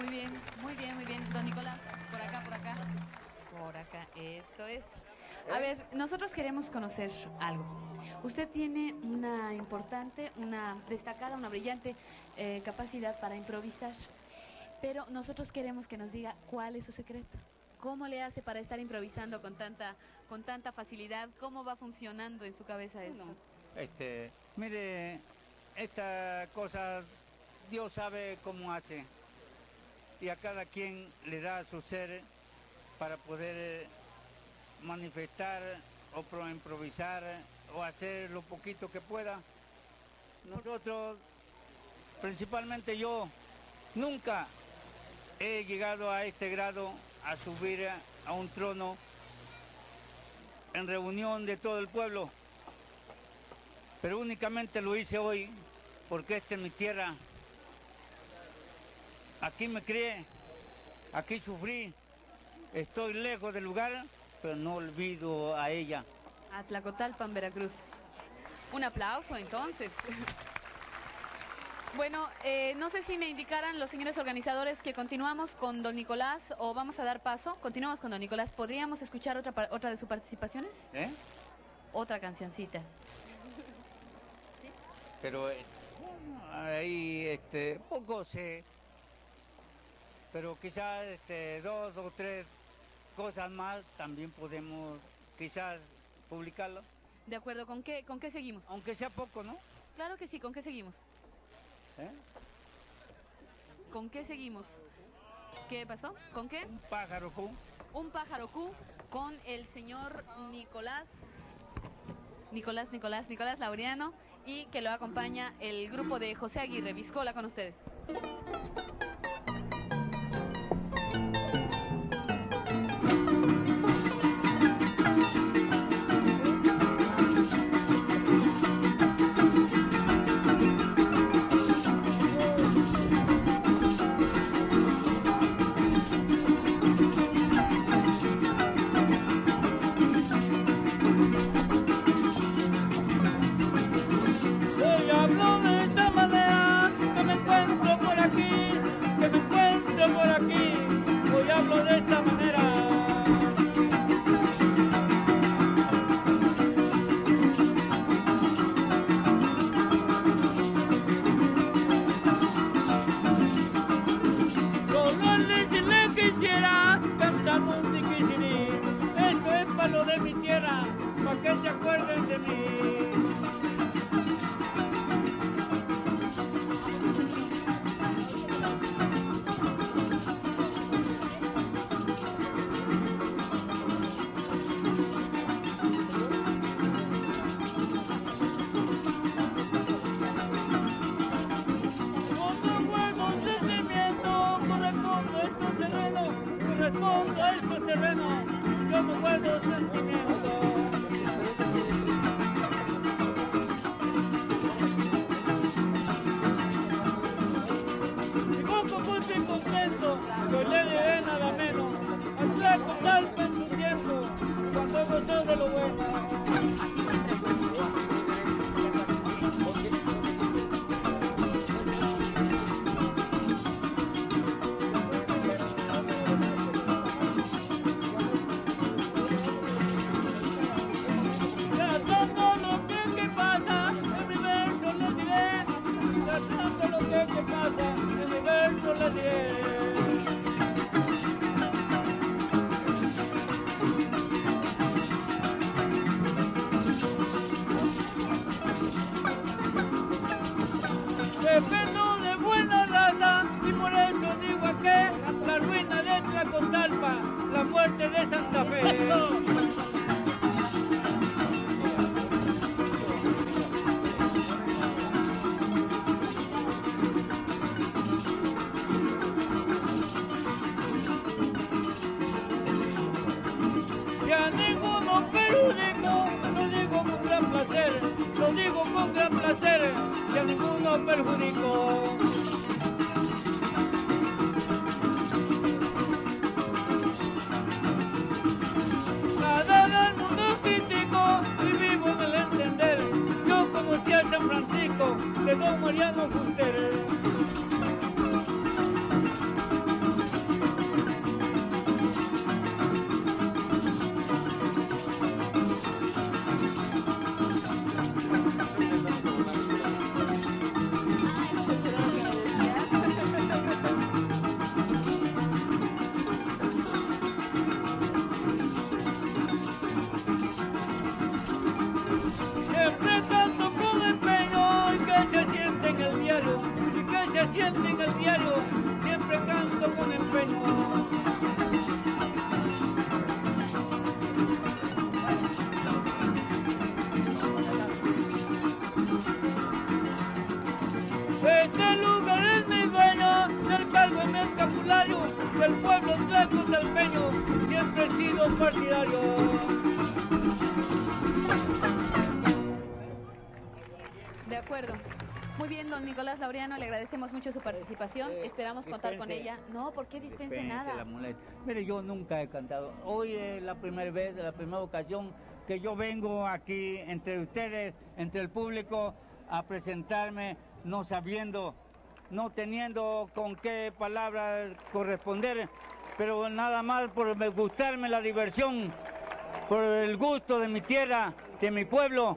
Muy bien, muy bien, muy bien. Don Nicolás, por acá, por acá. Por acá, esto es. A ver, nosotros queremos conocer algo. Usted tiene una importante, una destacada, una brillante eh, capacidad para improvisar, pero nosotros queremos que nos diga cuál es su secreto. ¿Cómo le hace para estar improvisando con tanta, con tanta facilidad? ¿Cómo va funcionando en su cabeza esto? Este, mire, esta cosa Dios sabe cómo hace y a cada quien le da su ser para poder manifestar o pro- improvisar o hacer lo poquito que pueda. Nosotros, principalmente yo, nunca he llegado a este grado a subir a un trono en reunión de todo el pueblo, pero únicamente lo hice hoy porque esta es mi tierra. Aquí me crié, aquí sufrí, estoy lejos del lugar, pero no olvido a ella. A Tlacotalpan, Veracruz. Un aplauso entonces. Bueno, eh, no sé si me indicaran los señores organizadores que continuamos con don Nicolás o vamos a dar paso. Continuamos con don Nicolás. ¿Podríamos escuchar otra, otra de sus participaciones? ¿eh? Otra cancioncita. Pero eh, ahí este, poco sé, pero quizás este, dos o tres cosas más también podemos quizás publicarlo, De acuerdo, ¿con qué, con qué seguimos? aunque sea poco, ¿no? Claro que sí, ¿con qué seguimos? ¿Eh? ¿Con qué seguimos? ¿Qué pasó? ¿Con qué? Un pájaro, ¿cómo? Un pájaro Q con el señor Nicolás, Nicolás, Nicolás, Nicolás Laureano y que lo acompaña el grupo de José Aguirre Viscola con ustedes. Francisco de mucho su participación. Eh, Esperamos contar con dispense. ella. No, ¿por qué dispense Dispense nada? la muleta. Mire, yo nunca he cantado. Hoy es la primera vez, la primera ocasión que yo vengo aquí entre ustedes, entre el público, a presentarme, no sabiendo, no teniendo con qué palabras corresponder, pero nada más por me- gustarme la diversión, por el gusto de mi tierra, de mi pueblo,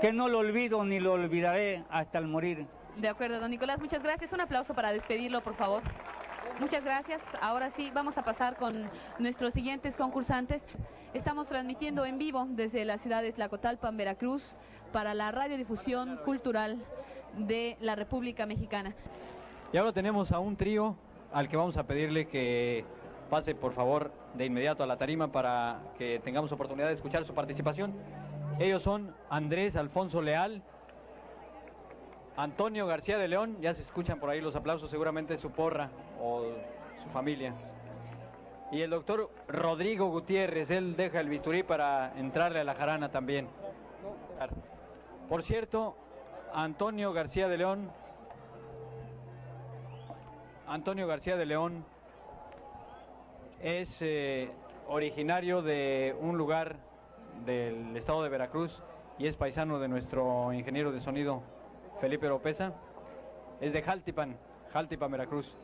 que no lo olvido ni lo olvidaré hasta el morir. De acuerdo, don Nicolás, muchas gracias. Un aplauso para despedirlo, por favor. Muchas gracias. Ahora sí, vamos a pasar con nuestros siguientes concursantes. Estamos transmitiendo en vivo desde la ciudad de Tlacotalpan, Veracruz, para la radiodifusión cultural de la República Mexicana. Y ahora tenemos a un trío al que vamos a pedirle que pase por favor de inmediato a la tarima para que tengamos oportunidad de escuchar su participación. Ellos son Andrés Alfonso Leal, Antonio García de León, ya se escuchan por ahí los aplausos, seguramente su porra o su familia. Y el doctor Rodrigo Gutiérrez, él deja el bisturí para entrarle a la jarana también. Por cierto, Antonio García de León Antonio García de León es eh, originario de un lugar del estado de Veracruz y es paisano de nuestro ingeniero de sonido Felipe Oropesa. Es de Jaltipan, Jaltipan, Veracruz.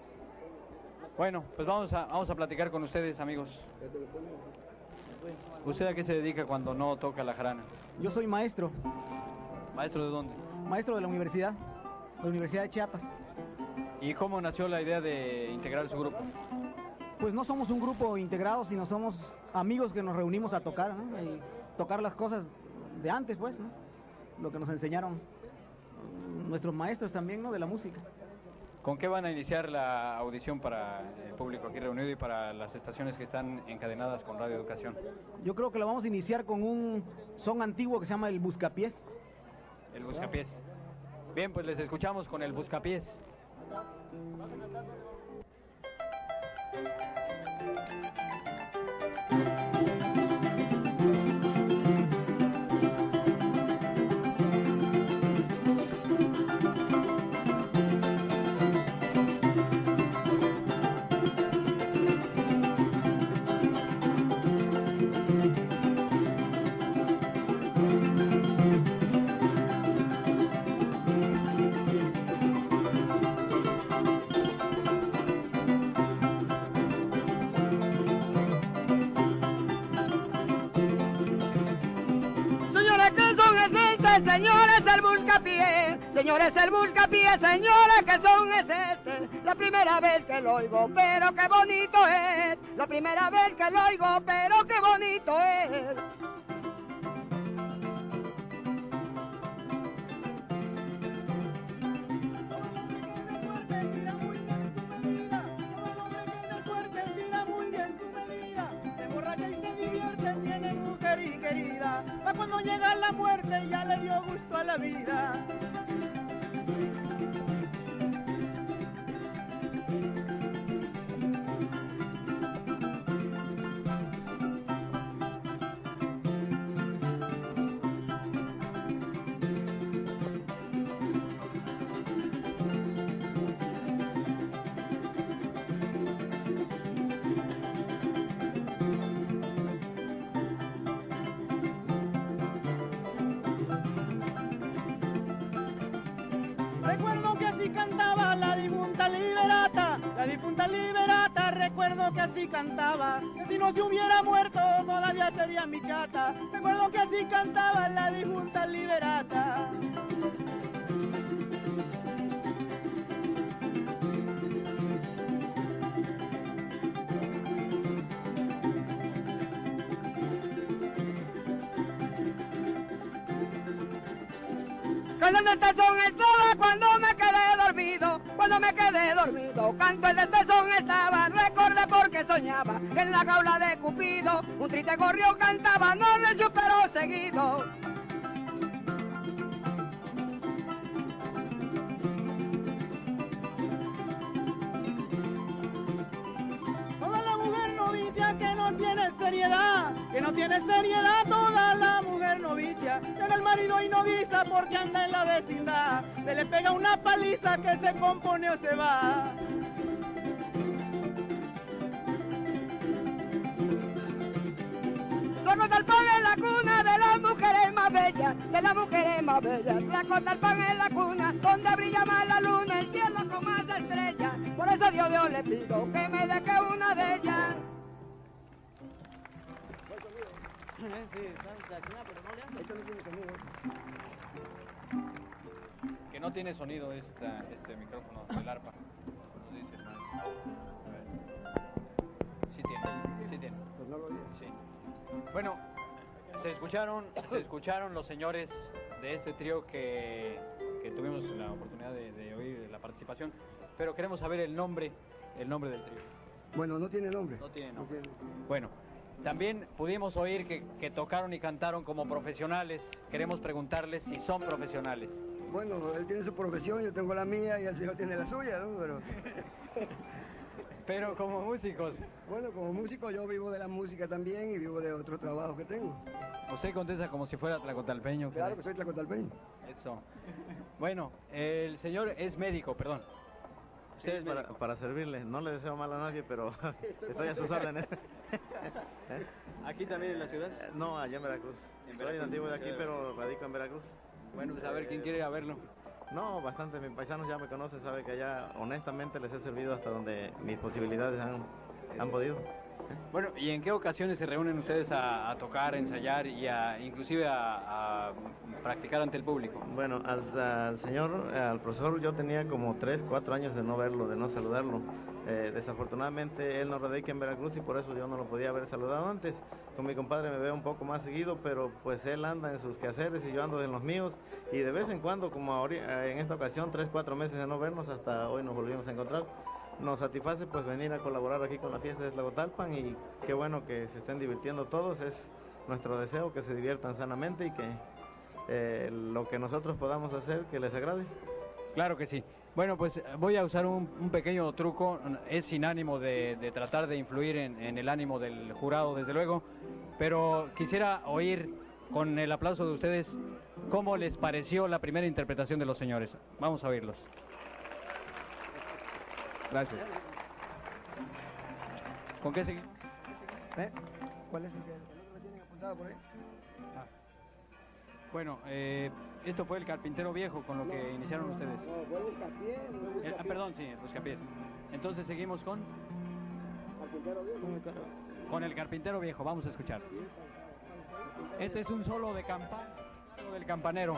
Bueno, pues vamos a, vamos a platicar con ustedes, amigos. ¿Usted a qué se dedica cuando no toca la jarana? Yo soy maestro, ¿Maestro de dónde? maestro de la universidad, de la Universidad de Chiapas. ¿Y cómo nació la idea de integrar su grupo? Pues no somos un grupo integrado, sino somos amigos que nos reunimos a tocar, ¿no? Y tocar las cosas de antes, pues, ¿no? Lo que nos enseñaron nuestros maestros también, ¿no? De la música. ¿Con qué van a iniciar la audición para el público aquí reunido y para las estaciones que están encadenadas con Radio Educación? Yo creo que lo vamos a iniciar con un son antiguo que se llama el Buscapiés. El Buscapiés. Bien, pues les escuchamos con el Buscapiés. Señores, el buscapié. Señores, el buscapié. Señores, ¿qué son es este? La primera vez que lo oigo, pero qué bonito es. La primera vez que lo oigo, pero qué bonito es. Vida. Difunta liberata, recuerdo que así cantaba, que si no se hubiera muerto todavía sería mi chata, recuerdo que así cantaba la difunta liberata. Con la son es toda cuando me quedé dormido. Cuando me quedé dormido, canto el de este estaba, recordé porque soñaba en la jaula de Cupido un triste gorrión cantaba, no recio pero seguido. Toda la mujer novicia que no tiene seriedad, que no tiene seriedad, toda la mujer novicia, llega el marido y novicia porque anda en la vecindad, se le pega una paliza que se compone o se va. Corta el pan en la cuna de las mujeres más bellas, de las mujeres más bellas. La corta pan en la cuna, donde brilla más la luna, el cielo con más estrellas. Por eso Dios, Dios le pido que me deje una de ellas. Que no tiene sonido esta, este micrófono, el arpa. Nos dice el. A ver. Sí tiene, sí tiene. Sí. Bueno, se escucharon, se escucharon los señores de este trío que, que tuvimos la oportunidad de, de oír la participación, pero queremos saber el nombre, el nombre del trío. Bueno, no tiene nombre. No tiene nombre. Bueno, también pudimos oír que, que tocaron y cantaron como profesionales. Queremos preguntarles si son profesionales. Bueno, él tiene su profesión, yo tengo la mía y el señor tiene la suya, ¿no? Pero, Pero como músicos, bueno, como músico yo vivo de la música también y vivo de otro trabajo que tengo. usted contesta como si fuera tlacotalpeño. Claro que soy tlacotalpeño. Eso. Bueno, el señor es médico, perdón. Sí, Usted es para, médico. para servirle. No le deseo mal a nadie, pero estoy a sus órdenes. ¿Eh? Aquí también en la ciudad. No, allá en Veracruz. En Soy Veracruz, nativo de aquí, pero radico en Veracruz. Bueno, pues a ver quién quiere ir a verlo. No, bastante. Mis paisanos ya me conocen, saben que allá honestamente les he servido hasta donde mis posibilidades han, han podido. Bueno, ¿y en qué ocasiones se reúnen ustedes a, a tocar, a ensayar y a, inclusive a, a practicar ante el público? Bueno, al, al señor, al profesor, yo tenía como 3, 4 años de no verlo, de no saludarlo. Eh, desafortunadamente él no radica en Veracruz y por eso yo no lo podía haber saludado antes. Con mi compadre me veo un poco más seguido, pero pues él anda en sus quehaceres y yo ando en los míos. Y de vez en cuando, como ahori- eh, en esta ocasión, 3, 4 meses de no vernos, hasta hoy nos volvimos a encontrar. Nos satisface pues venir a colaborar aquí con la fiesta de Tlacotalpan y qué bueno que se estén divirtiendo todos. Es nuestro deseo que se diviertan sanamente y que eh, lo que nosotros podamos hacer que les agrade. Claro que sí. Bueno, pues voy a usar un, pequeño truco. Es sin ánimo de, tratar de influir en el ánimo del jurado, desde luego. Pero quisiera oír con el aplauso de ustedes cómo les pareció la primera interpretación de los señores. Vamos a oírlos. Gracias. ¿Con qué seguimos? ¿Eh? ¿Cuál es el que lo tienen apuntado por ahí? Bueno, eh, esto fue el carpintero viejo con lo que iniciaron ustedes. No, fue Eh, ah, perdón, sí, Buscapiés. Entonces seguimos con, Carpintero viejo. con el carpintero viejo. Vamos a escuchar. Este es un solo de campana del campanero.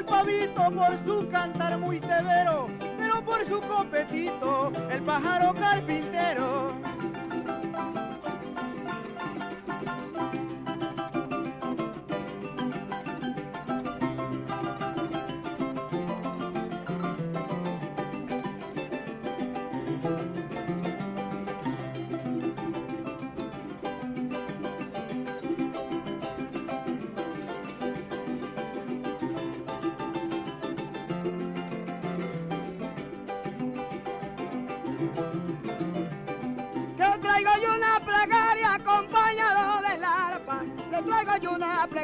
El pavito por su cantar muy severo, pero por su copetito, el pájaro carpintero.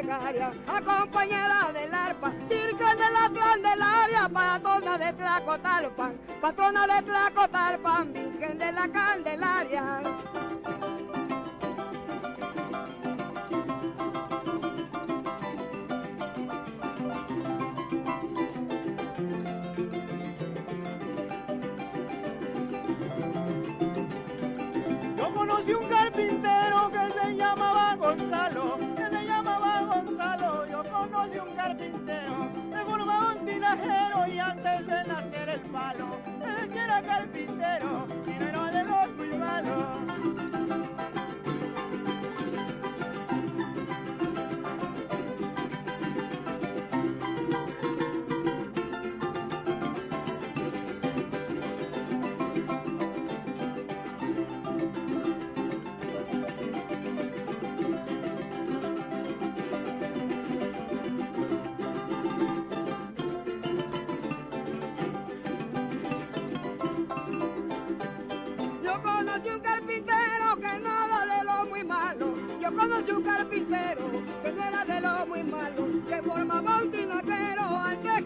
Plegaria, acompañada del arpa, Virgen de la Candelaria, patrona de Tlacotalpan, patrona de Tlacotalpan, Virgen de la Candelaria. Antes de nacer el palo, decía era carpintero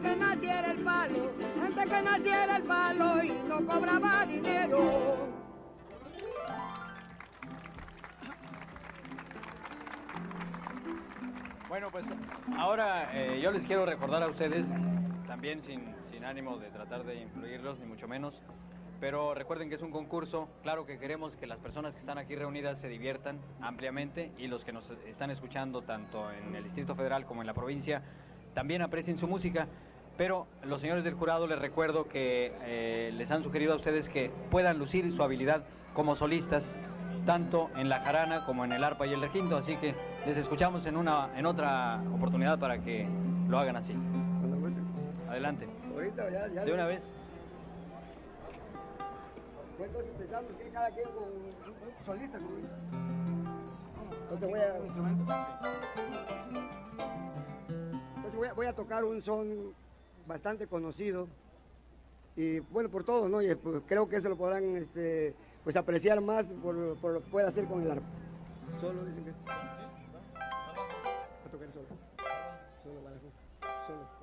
que naciera el palo. Antes que naciera el palo y no cobraba dinero. Bueno, pues ahora eh, yo les quiero recordar a ustedes, también sin, sin ánimo de tratar de influirlos, ni mucho menos, pero recuerden que es un concurso, claro que queremos que las personas que están aquí reunidas se diviertan ampliamente y los que nos están escuchando tanto en el Distrito Federal como en la provincia también aprecien su música, pero los señores del jurado les recuerdo que eh, les han sugerido a ustedes que puedan lucir su habilidad como solistas tanto en la jarana como en el arpa y el requinto, así que les escuchamos en una en otra oportunidad para que lo hagan así. Adelante. Ahorita ya, ya. De una vez. Entonces pensamos que cada quien con un solista. Entonces voy a, entonces voy a, voy a tocar un son bastante conocido y bueno por todos, ¿no? Y pues, creo que eso lo podrán este, pues apreciar más por, por lo que puede hacer con el arpa. Solo dicen que. Voy a tocar solo. Solo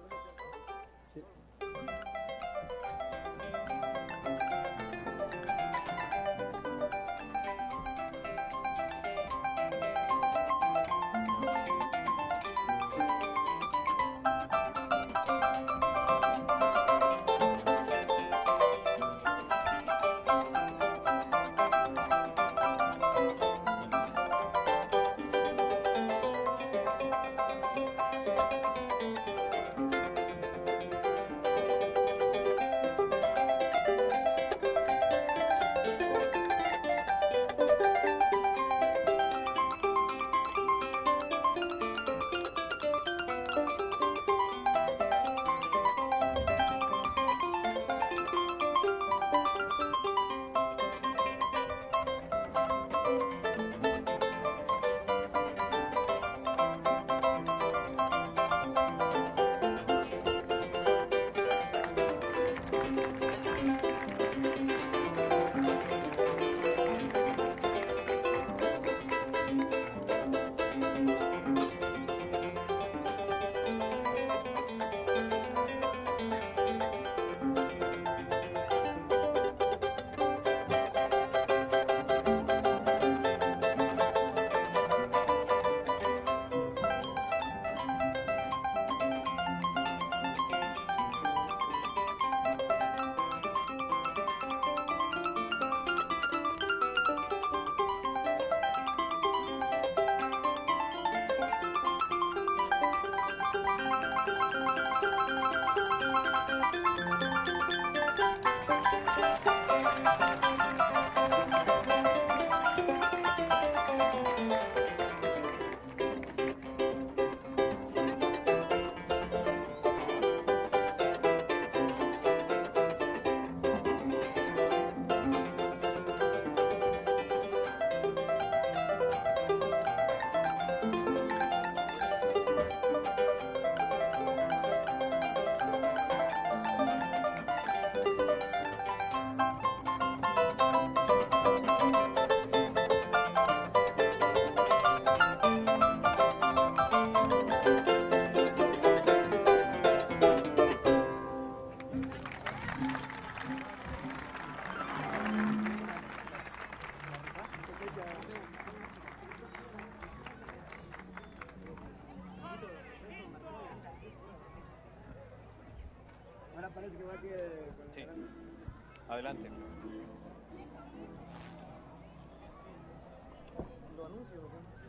Adelante.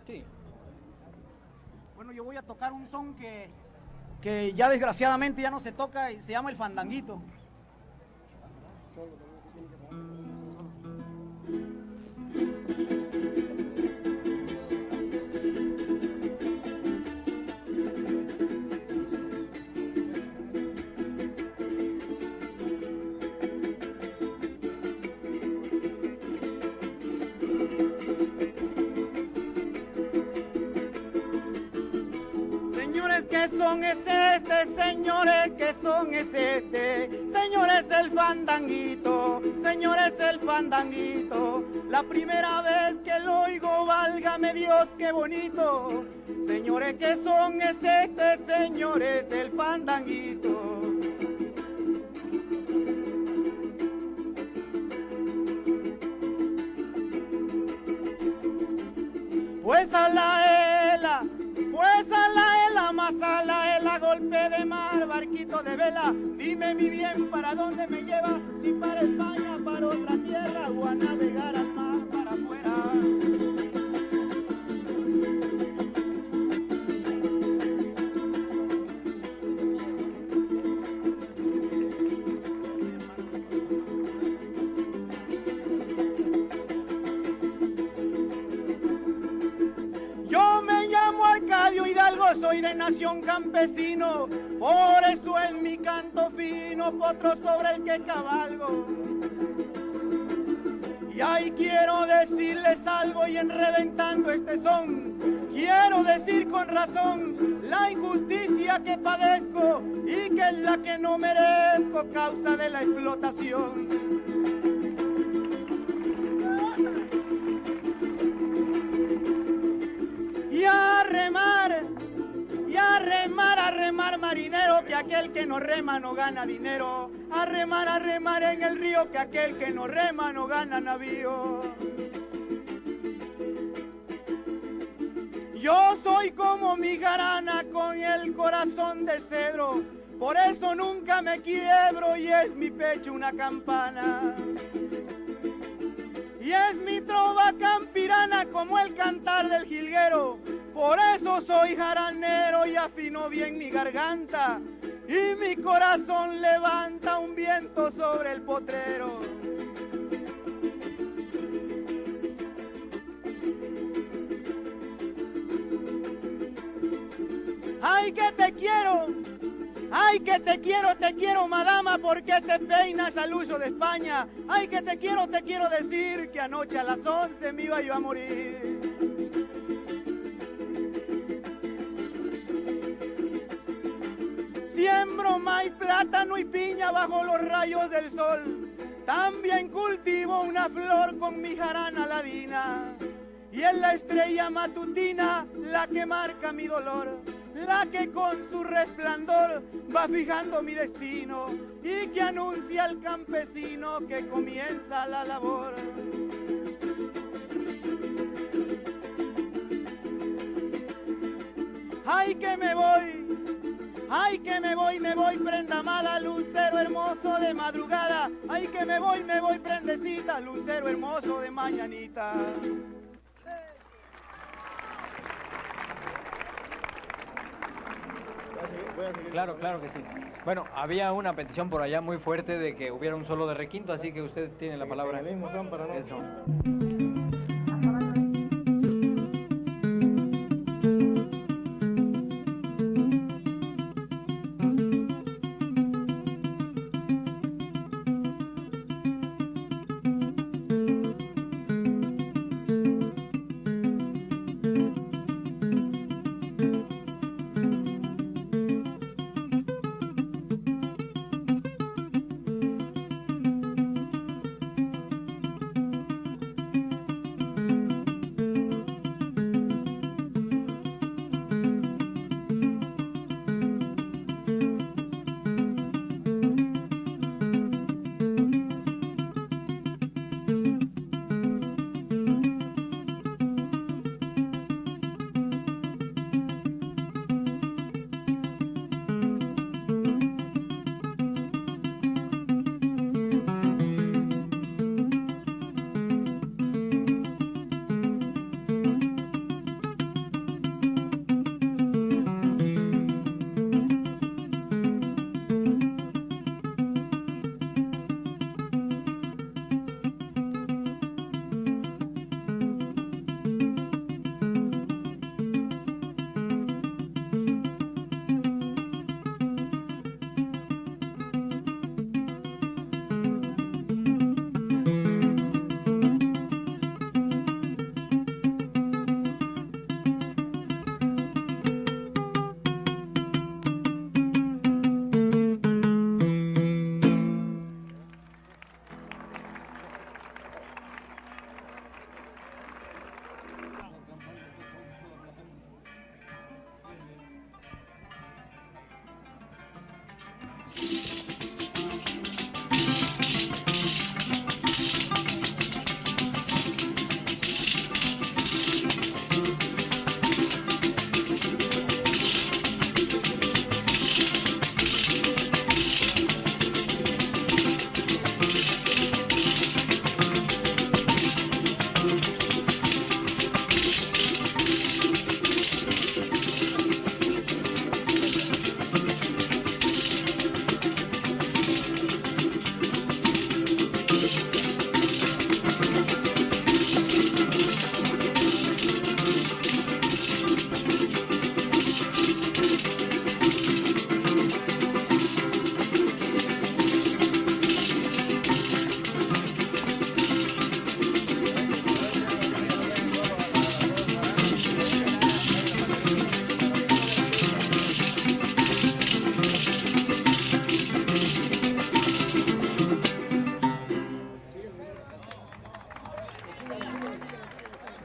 Sí. Bueno, yo voy a tocar un son que, que ya desgraciadamente ya no se toca y se llama el fandanguito. El fandanguito, señores, el fandanguito. La primera vez que lo oigo, válgame Dios, qué bonito. Señores, ¿qué son es este? Señores, el fandanguito. Pues a la ela, pues a la ela, más a la ela, golpe de mar, barquito de vela. Dime mi bien, ¿para dónde me lleva? Si para España, para otra tierra, o a navegar al mar para afuera. Yo me llamo Arcadio Hidalgo, soy de nación campesino, por eso en mi sobre el que cabalgo. Y ahí quiero decirles algo y en reventando este son, quiero decir con razón la injusticia que padezco y que es la que no merezco causa de la explotación. Marinero, que aquel que no rema no gana dinero, a remar, a remar en el río, que aquel que no rema no gana navío. Yo soy como mi garana con el corazón de cedro, por eso nunca me quiebro y es mi pecho una campana. Y es mi trova campirana como el cantar del jilguero. Por eso soy jaranero y afino bien mi garganta. Y mi corazón levanta un viento sobre el potrero. ¡Ay, que te quiero! ¡Ay, que te quiero, te quiero, madama, porque te peinas al uso de España! ¡Ay, que te quiero, te quiero decir que anoche a las 11 me iba yo a morir! Siembro maíz, plátano y piña bajo los rayos del sol. También cultivo una flor con mi jarana ladina. Y es la estrella matutina la que marca mi dolor, la que con su resplandor va fijando mi destino y que anuncia al campesino que comienza la labor. ¡Ay que me voy! ¡Ay que me voy, me voy, prenda amada, lucero hermoso de madrugada! ¡Ay que me voy, me voy, prendecita, lucero hermoso de mañanita! Claro, claro que sí. Bueno, había una petición por allá muy fuerte de que hubiera un solo de requinto, así que usted tiene la palabra. El mismo son para no- Eso.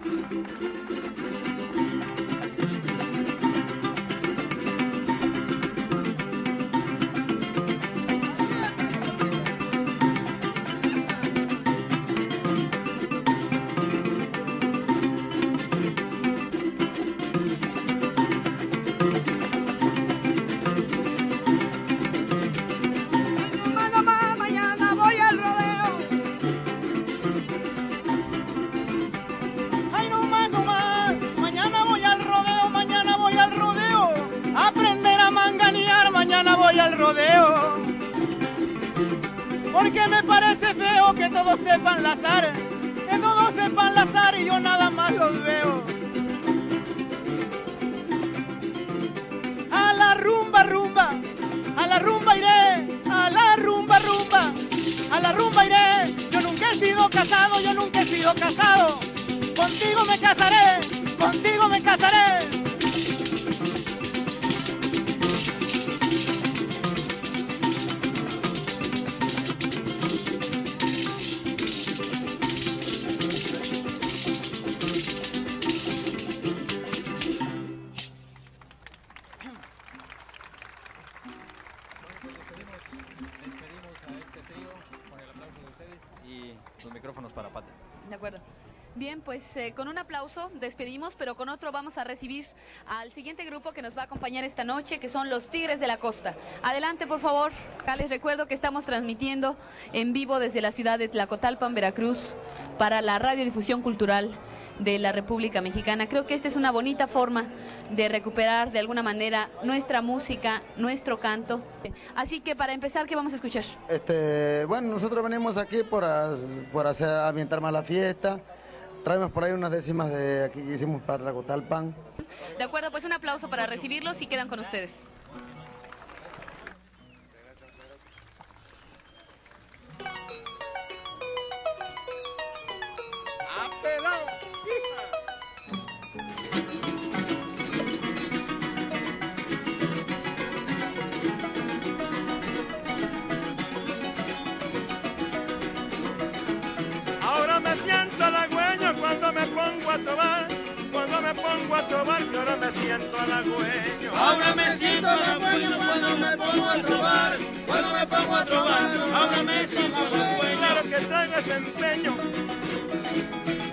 うん。Pues eh, con un aplauso despedimos, pero con otro vamos a recibir al siguiente grupo que nos va a acompañar esta noche, que son los Tigres de la Costa. Adelante, por favor. Acá les recuerdo que estamos transmitiendo en vivo desde la ciudad de Tlacotalpan, Veracruz, para la radiodifusión cultural de la República Mexicana. Creo que esta es una bonita forma de recuperar de alguna manera nuestra música, nuestro canto. Así que para empezar, ¿qué vamos a escuchar? Este, bueno, nosotros venimos aquí por, por hacer ambientar más la fiesta. Traemos por ahí unas décimas de aquí que hicimos para Racotalpan. De acuerdo, pues un aplauso para recibirlos y quedan con ustedes. Pongo a tomar, que ahora me siento halagüeño. Ahora me siento halagüeño cuando me pongo a trobar, cuando me pongo a trobar, ahora me siento halagüeño. Claro que traigo ese empeño,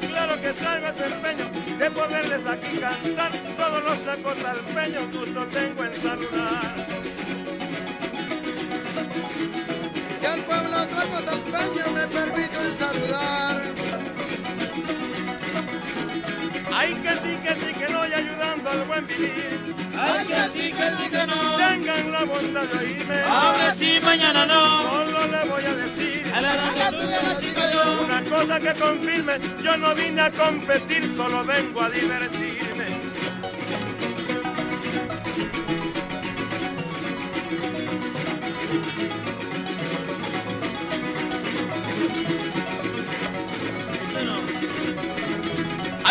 claro que traigo ese empeño de poderles aquí cantar todos los tacos al peño, gusto tengo en saludar. Y al pueblo trago talpeño me permito el saludar. Ay que sí, que sí, que no, y ayudando al buen vivir. Ay, que sí, que sí, que no. Tengan la bondad de oírme. Ahora sí, mañana no. Solo le voy a decir. A la. Una cosa que confirme, yo no vine a competir, solo vengo a divertirme.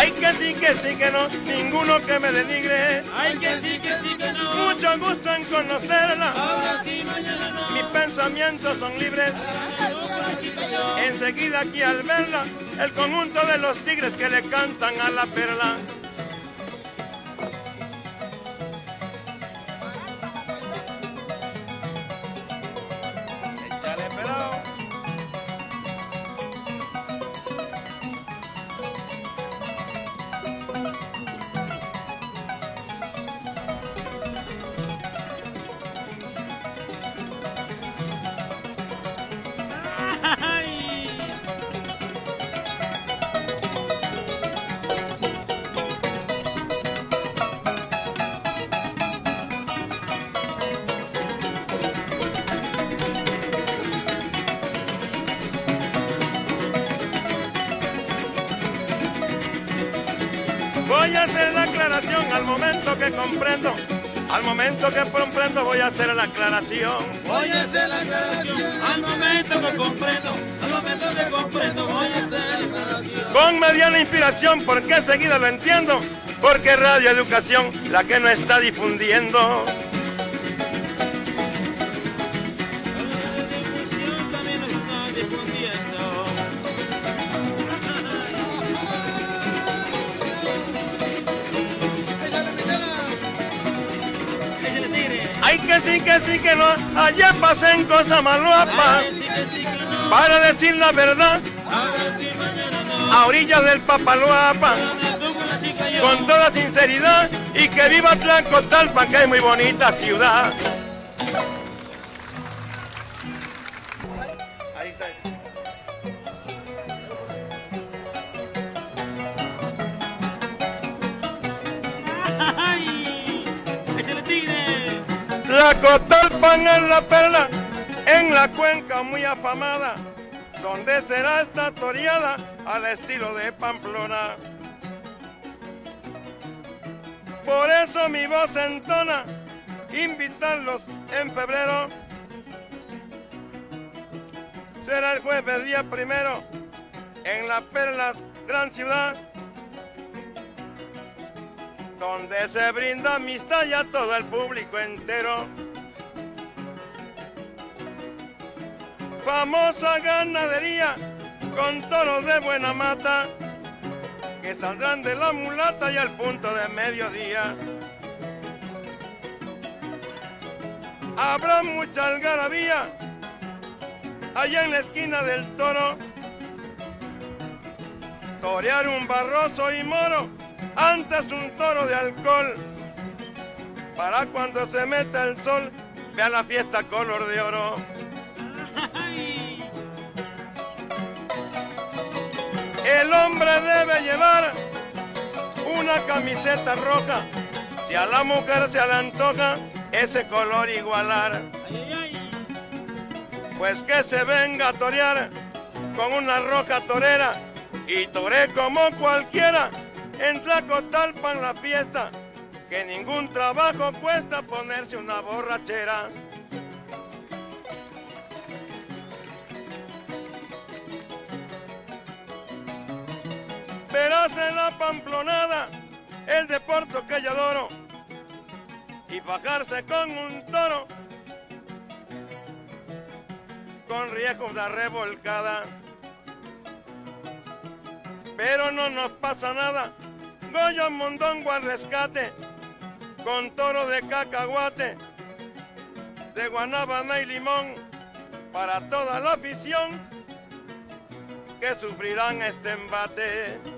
Ay que sí, que sí, que no, ninguno que me denigre. Ay, que sí, que sí, que no. Mucho gusto en conocerla. Ahora sí, mañana no. Mis pensamientos son libres. Enseguida aquí al verla, el conjunto de los tigres que le cantan a la perla. A hacer la aclaración. Voy a hacer la aclaración. Al momento que comprendo, al momento que comprendo, voy a hacer la aclaración. Con mediana inspiración, porque enseguida lo entiendo. Porque Radio Educación la que no está difundiendo. Que sí, que sí, que no. Allá pasen cosas maluapas. Para decir la verdad. A orillas del Papaloapa. Con toda sinceridad. Y que viva Tlacotalpan, que es muy bonita ciudad. La perla en la cuenca muy afamada, donde será esta toreada al estilo de Pamplona. Por eso mi voz entona, invitarlos en febrero. Será el jueves día primero en la Perla, gran ciudad, donde se brinda amistad y a todo el público entero. Famosa ganadería con toros de buena mata que saldrán de la mulata y al punto de mediodía. Habrá mucha algarabía allá en la esquina del toro. Torear un barroso y moro antes un toro de alcohol. Para cuando se meta el sol, vea la fiesta color de oro. El hombre debe llevar una camiseta roja. Si a la mujer se le antoja ese color igualar. Pues que se venga a torear con una roja torera y toré como cualquiera. En Tlacotalpan la fiesta, que ningún trabajo cuesta ponerse una borrachera. Verás en la pamplonada el deporte que yo adoro y bajarse con un toro con riesgo de revolcada. Pero no nos pasa nada, Goyo Mondongo al rescate, con toro de cacahuate, de guanábana y limón, para toda la afición que sufrirán este embate.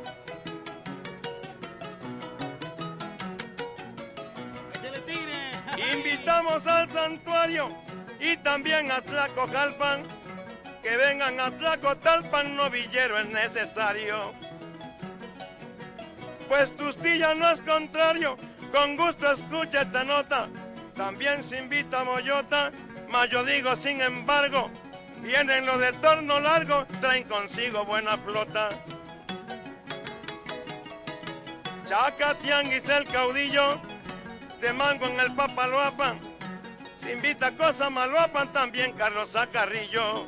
Invitamos al santuario y también a Tlacojalpan, que vengan a Tlacotalpan, novillero es necesario. Pues Tustilla no es contrario, con gusto escucha esta nota. También se invita a Moyota, mas yo digo sin embargo, vienen los de torno largo, traen consigo buena flota. Chaca Tianguis el caudillo, de mango en el Papaloapan. Se invita a Cosa Maloapan también Carlos Zacarrillo.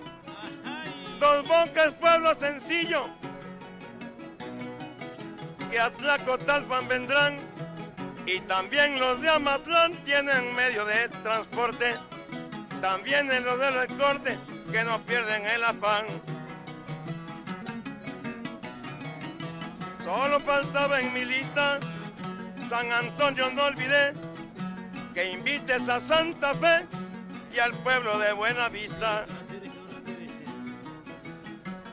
Dos Bocas, pueblo sencillo. Que a Tlacotalpan vendrán. Y también los de Amatlán tienen medio de transporte. También en los del corte que no pierden el afán. Solo faltaba en mi lista San Antonio no olvidé que invites a Santa Fe y al pueblo de Buena Vista.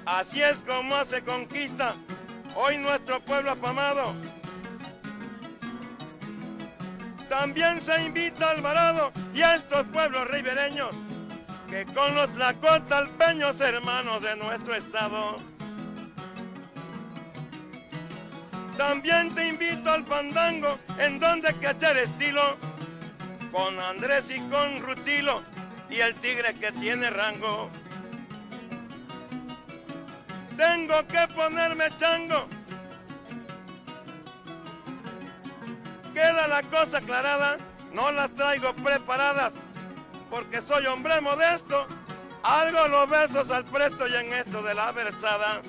Así es como hace conquista hoy nuestro pueblo afamado. También se invita a Alvarado y a estos pueblos ribereños que con los tlacotalpeños hermanos de nuestro estado. También te invito al fandango en donde cachar estilo con Andrés y con Rutilo y el tigre que tiene rango. Tengo que ponerme chango. Queda la cosa aclarada, no las traigo preparadas porque soy hombre modesto. Algo los besos al presto y en esto de la versada.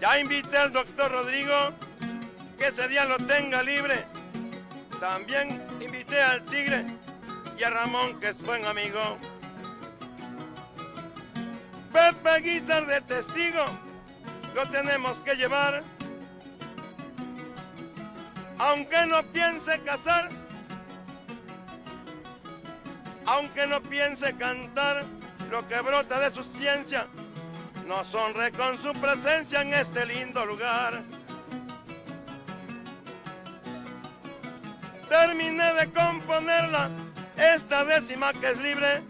Ya invité al doctor Rodrigo que ese día lo tenga libre. También invité al Tigre y a Ramón, que es buen amigo. Pepe Guizar de testigo, lo tenemos que llevar. Aunque no piense casar, aunque no piense cantar, lo que brota de su ciencia nos honre con su presencia en este lindo lugar. Terminé de componerla, esta décima que es libre,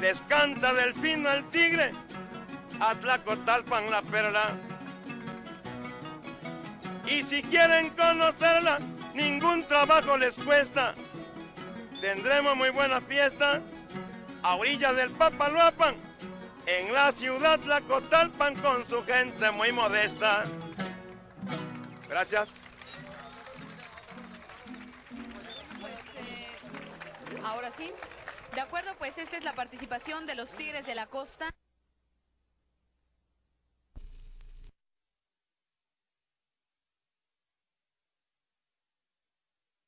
les canta del pino al tigre, Atlacotalpan la perla. Y si quieren conocerla, ningún trabajo les cuesta. tendremos muy buena fiesta a orillas del Papaloapan, en la ciudad Tlacotalpan con su gente muy modesta. Gracias. Ahora sí. De acuerdo, pues esta es la participación de los Tigres de la Costa.